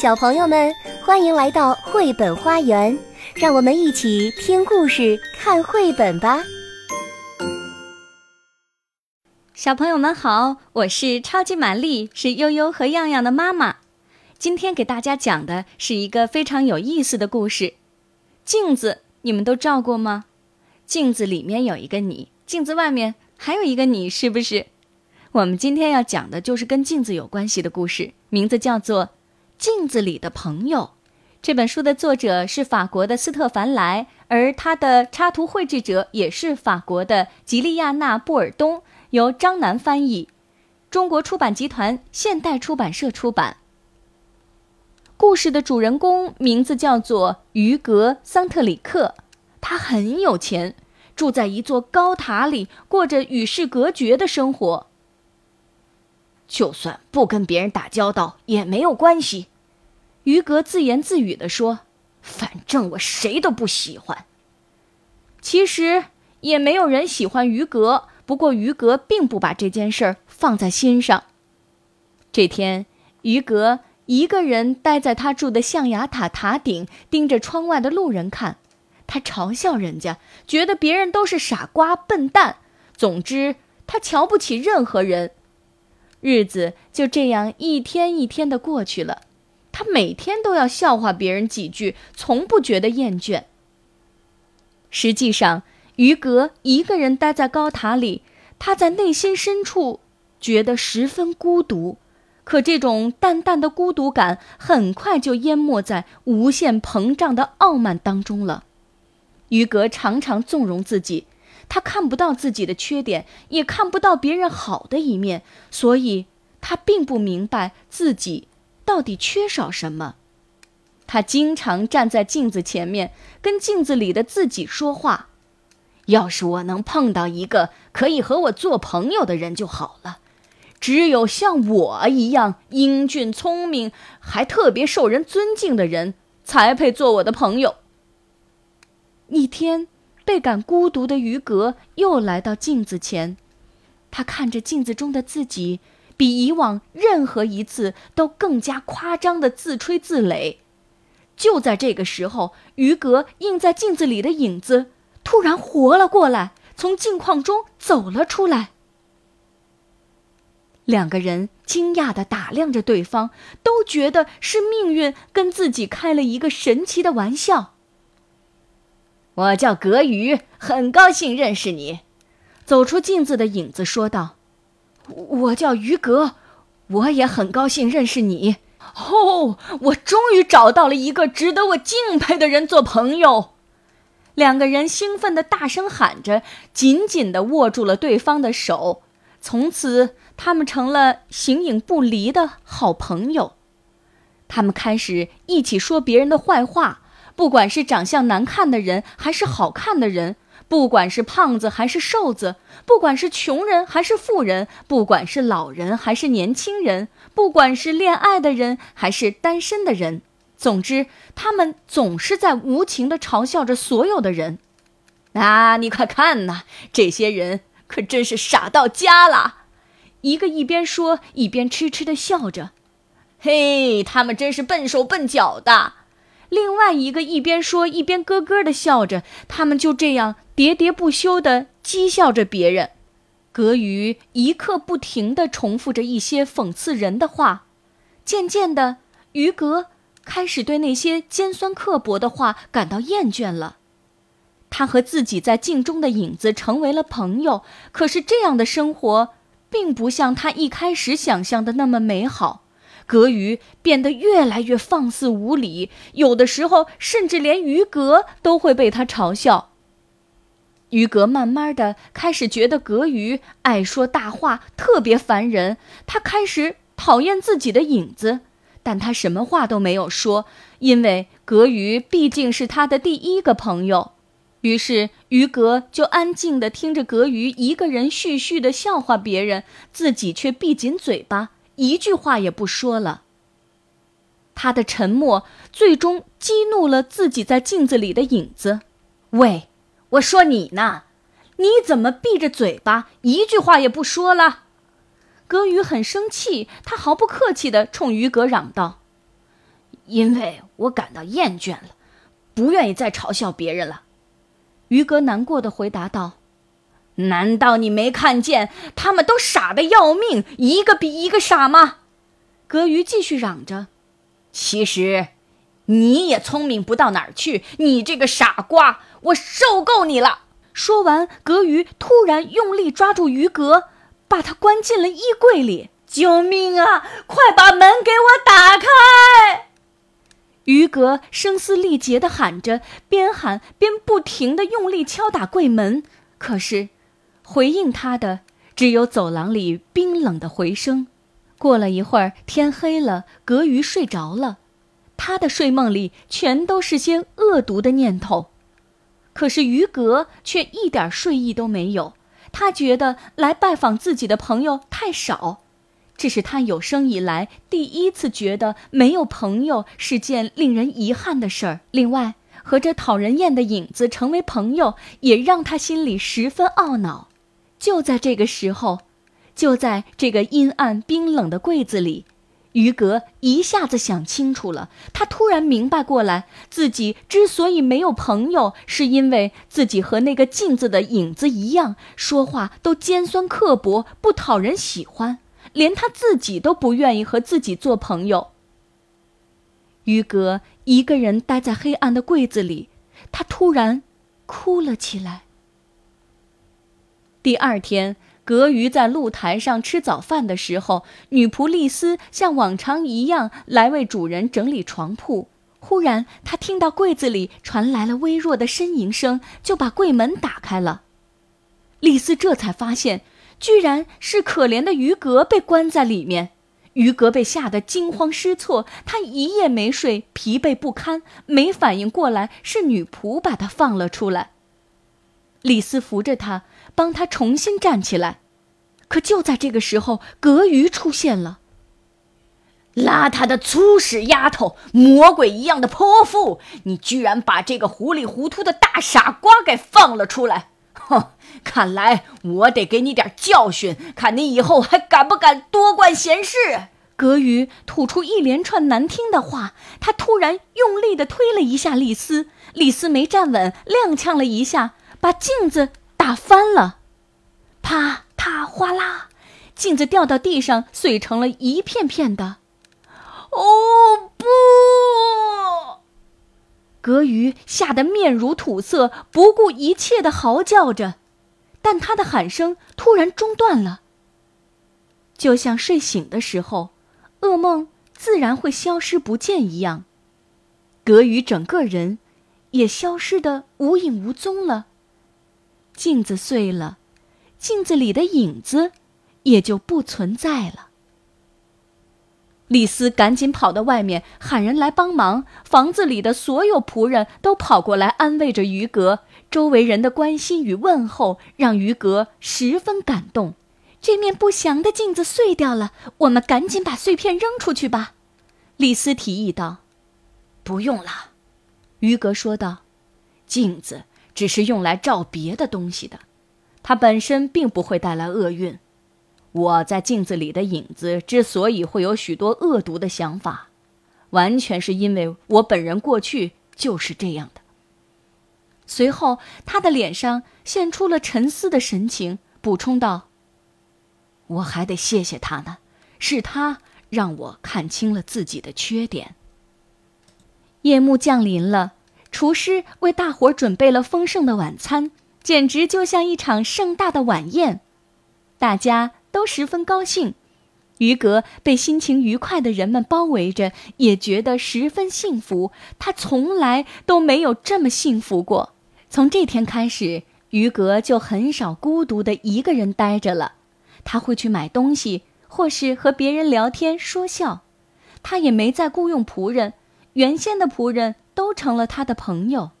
小朋友们，欢迎来到绘本花园，让我们一起听故事、看绘本吧。小朋友们好，我是超级玛丽，是悠悠和样样的妈妈。今天给大家讲的是一个非常有意思的故事。镜子，你们都照过吗？镜子里面有一个你，镜子外面还有一个你，是不是？我们今天要讲的就是跟镜子有关系的故事，名字叫做《镜子里的朋友》。这本书的作者是法国的斯特凡莱，而他的插图绘制者也是法国的吉利亚娜·布尔东，由张楠翻译，中国出版集团现代出版社出版。故事的主人公名字叫做于格·桑特里克，他很有钱，住在一座高塔里，过着与世隔绝的生活。就算不跟别人打交道也没有关系，于格自言自语地说：“反正我谁都不喜欢。”其实也没有人喜欢于格，不过于格并不把这件事儿放在心上。这天，于格一个人待在他住的象牙塔塔顶，盯着窗外的路人看。他嘲笑人家，觉得别人都是傻瓜、笨蛋。总之，他瞧不起任何人。日子就这样一天一天的过去了，他每天都要笑话别人几句，从不觉得厌倦。实际上，于格一个人待在高塔里，他在内心深处觉得十分孤独，可这种淡淡的孤独感很快就淹没在无限膨胀的傲慢当中了。于格常常纵容自己。他看不到自己的缺点，也看不到别人好的一面，所以他并不明白自己到底缺少什么。他经常站在镜子前面，跟镜子里的自己说话：“要是我能碰到一个可以和我做朋友的人就好了。只有像我一样英俊、聪明，还特别受人尊敬的人，才配做我的朋友。”一天。倍感孤独的于格又来到镜子前，他看着镜子中的自己，比以往任何一次都更加夸张的自吹自擂。就在这个时候，于格映在镜子里的影子突然活了过来，从镜框中走了出来。两个人惊讶地打量着对方，都觉得是命运跟自己开了一个神奇的玩笑。我叫格鱼，很高兴认识你。走出镜子的影子说道：“我叫于格，我也很高兴认识你。哦，我终于找到了一个值得我敬佩的人做朋友。”两个人兴奋地大声喊着，紧紧地握住了对方的手。从此，他们成了形影不离的好朋友。他们开始一起说别人的坏话。不管是长相难看的人还是好看的人，不管是胖子还是瘦子，不管是穷人还是富人，不管是老人还是年轻人，不管是恋爱的人还是单身的人，总之，他们总是在无情地嘲笑着所有的人。啊，你快看呐，这些人可真是傻到家了！一个一边说一边痴痴地笑着。嘿，他们真是笨手笨脚的。另外一个一边说一边咯咯的笑着，他们就这样喋喋不休地讥笑着别人。格鱼一刻不停地重复着一些讽刺人的话。渐渐的，于格开始对那些尖酸刻薄的话感到厌倦了。他和自己在镜中的影子成为了朋友，可是这样的生活并不像他一开始想象的那么美好。格鱼变得越来越放肆无礼，有的时候甚至连于格都会被他嘲笑。于格慢慢的开始觉得格鱼爱说大话，特别烦人。他开始讨厌自己的影子，但他什么话都没有说，因为格鱼毕竟是他的第一个朋友。于是于格就安静的听着格鱼一个人絮絮的笑话别人，自己却闭紧嘴巴。一句话也不说了。他的沉默最终激怒了自己在镜子里的影子。喂，我说你呢，你怎么闭着嘴巴，一句话也不说了？格宇很生气，他毫不客气地冲于格嚷道：“因为我感到厌倦了，不愿意再嘲笑别人了。于格难过的回答道：“难道你没看见他们都傻的要命，一个比一个傻吗？”格鱼继续嚷着：“其实，你也聪明不到哪儿去，你这个傻瓜，我受够你了。”说完，格鱼突然用力抓住鱼格，把他关进了衣柜里。“救命啊！快把门给我打开！”于格声嘶力竭地喊着，边喊边不停地用力敲打柜门。可是，回应他的只有走廊里冰冷的回声。过了一会儿，天黑了，格鱼睡着了。他的睡梦里全都是些恶毒的念头。可是于格却一点睡意都没有。他觉得来拜访自己的朋友太少。这是他有生以来第一次觉得没有朋友是件令人遗憾的事儿。另外，和这讨人厌的影子成为朋友，也让他心里十分懊恼。就在这个时候，就在这个阴暗冰冷的柜子里，于格一下子想清楚了。他突然明白过来，自己之所以没有朋友，是因为自己和那个镜子的影子一样，说话都尖酸刻薄，不讨人喜欢。连他自己都不愿意和自己做朋友。于格一个人待在黑暗的柜子里，他突然哭了起来。第二天，格鱼在露台上吃早饭的时候，女仆丽丝像往常一样来为主人整理床铺。忽然，他听到柜子里传来了微弱的呻吟声，就把柜门打开了。丽丝这才发现。居然是可怜的于格被关在里面，于格被吓得惊慌失措，他一夜没睡，疲惫不堪，没反应过来是女仆把他放了出来。李斯扶着他，帮他重新站起来，可就在这个时候，格鱼出现了。邋遢的粗使丫头，魔鬼一样的泼妇，你居然把这个糊里糊涂的大傻瓜给放了出来！哼，看来我得给你点教训，看你以后还敢不敢多管闲事。格鱼吐出一连串难听的话，他突然用力地推了一下丽丝，丽丝没站稳，踉跄了一下，把镜子打翻了，啪嗒哗啦，镜子掉到地上，碎成了一片片的。哦不！格鱼吓得面如土色，不顾一切地嚎叫着，但他的喊声突然中断了。就像睡醒的时候，噩梦自然会消失不见一样，格鱼整个人也消失得无影无踪了。镜子碎了，镜子里的影子也就不存在了。李斯赶紧跑到外面喊人来帮忙，房子里的所有仆人都跑过来安慰着于格。周围人的关心与问候让于格十分感动。这面不祥的镜子碎掉了，我们赶紧把碎片扔出去吧。李斯提议道。“不用了。”于格说道，“镜子只是用来照别的东西的，它本身并不会带来厄运。”我在镜子里的影子之所以会有许多恶毒的想法，完全是因为我本人过去就是这样的。随后，他的脸上现出了沉思的神情，补充道：“我还得谢谢他呢，是他让我看清了自己的缺点。”夜幕降临了，厨师为大伙准备了丰盛的晚餐，简直就像一场盛大的晚宴，大家。都十分高兴，于格被心情愉快的人们包围着，也觉得十分幸福。他从来都没有这么幸福过。从这天开始，于格就很少孤独的一个人待着了。他会去买东西，或是和别人聊天说笑。他也没再雇佣仆人，原先的仆人都成了他的朋友。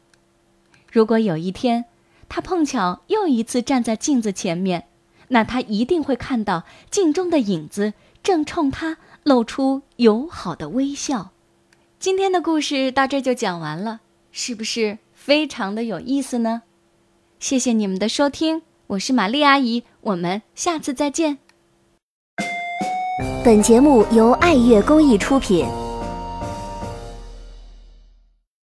如果有一天，他碰巧又一次站在镜子前面。那他一定会看到镜中的影子正冲他露出友好的微笑。今天的故事到这就讲完了，是不是非常的有意思呢？谢谢你们的收听，我是玛丽阿姨，我们下次再见。本节目由爱乐公益出品。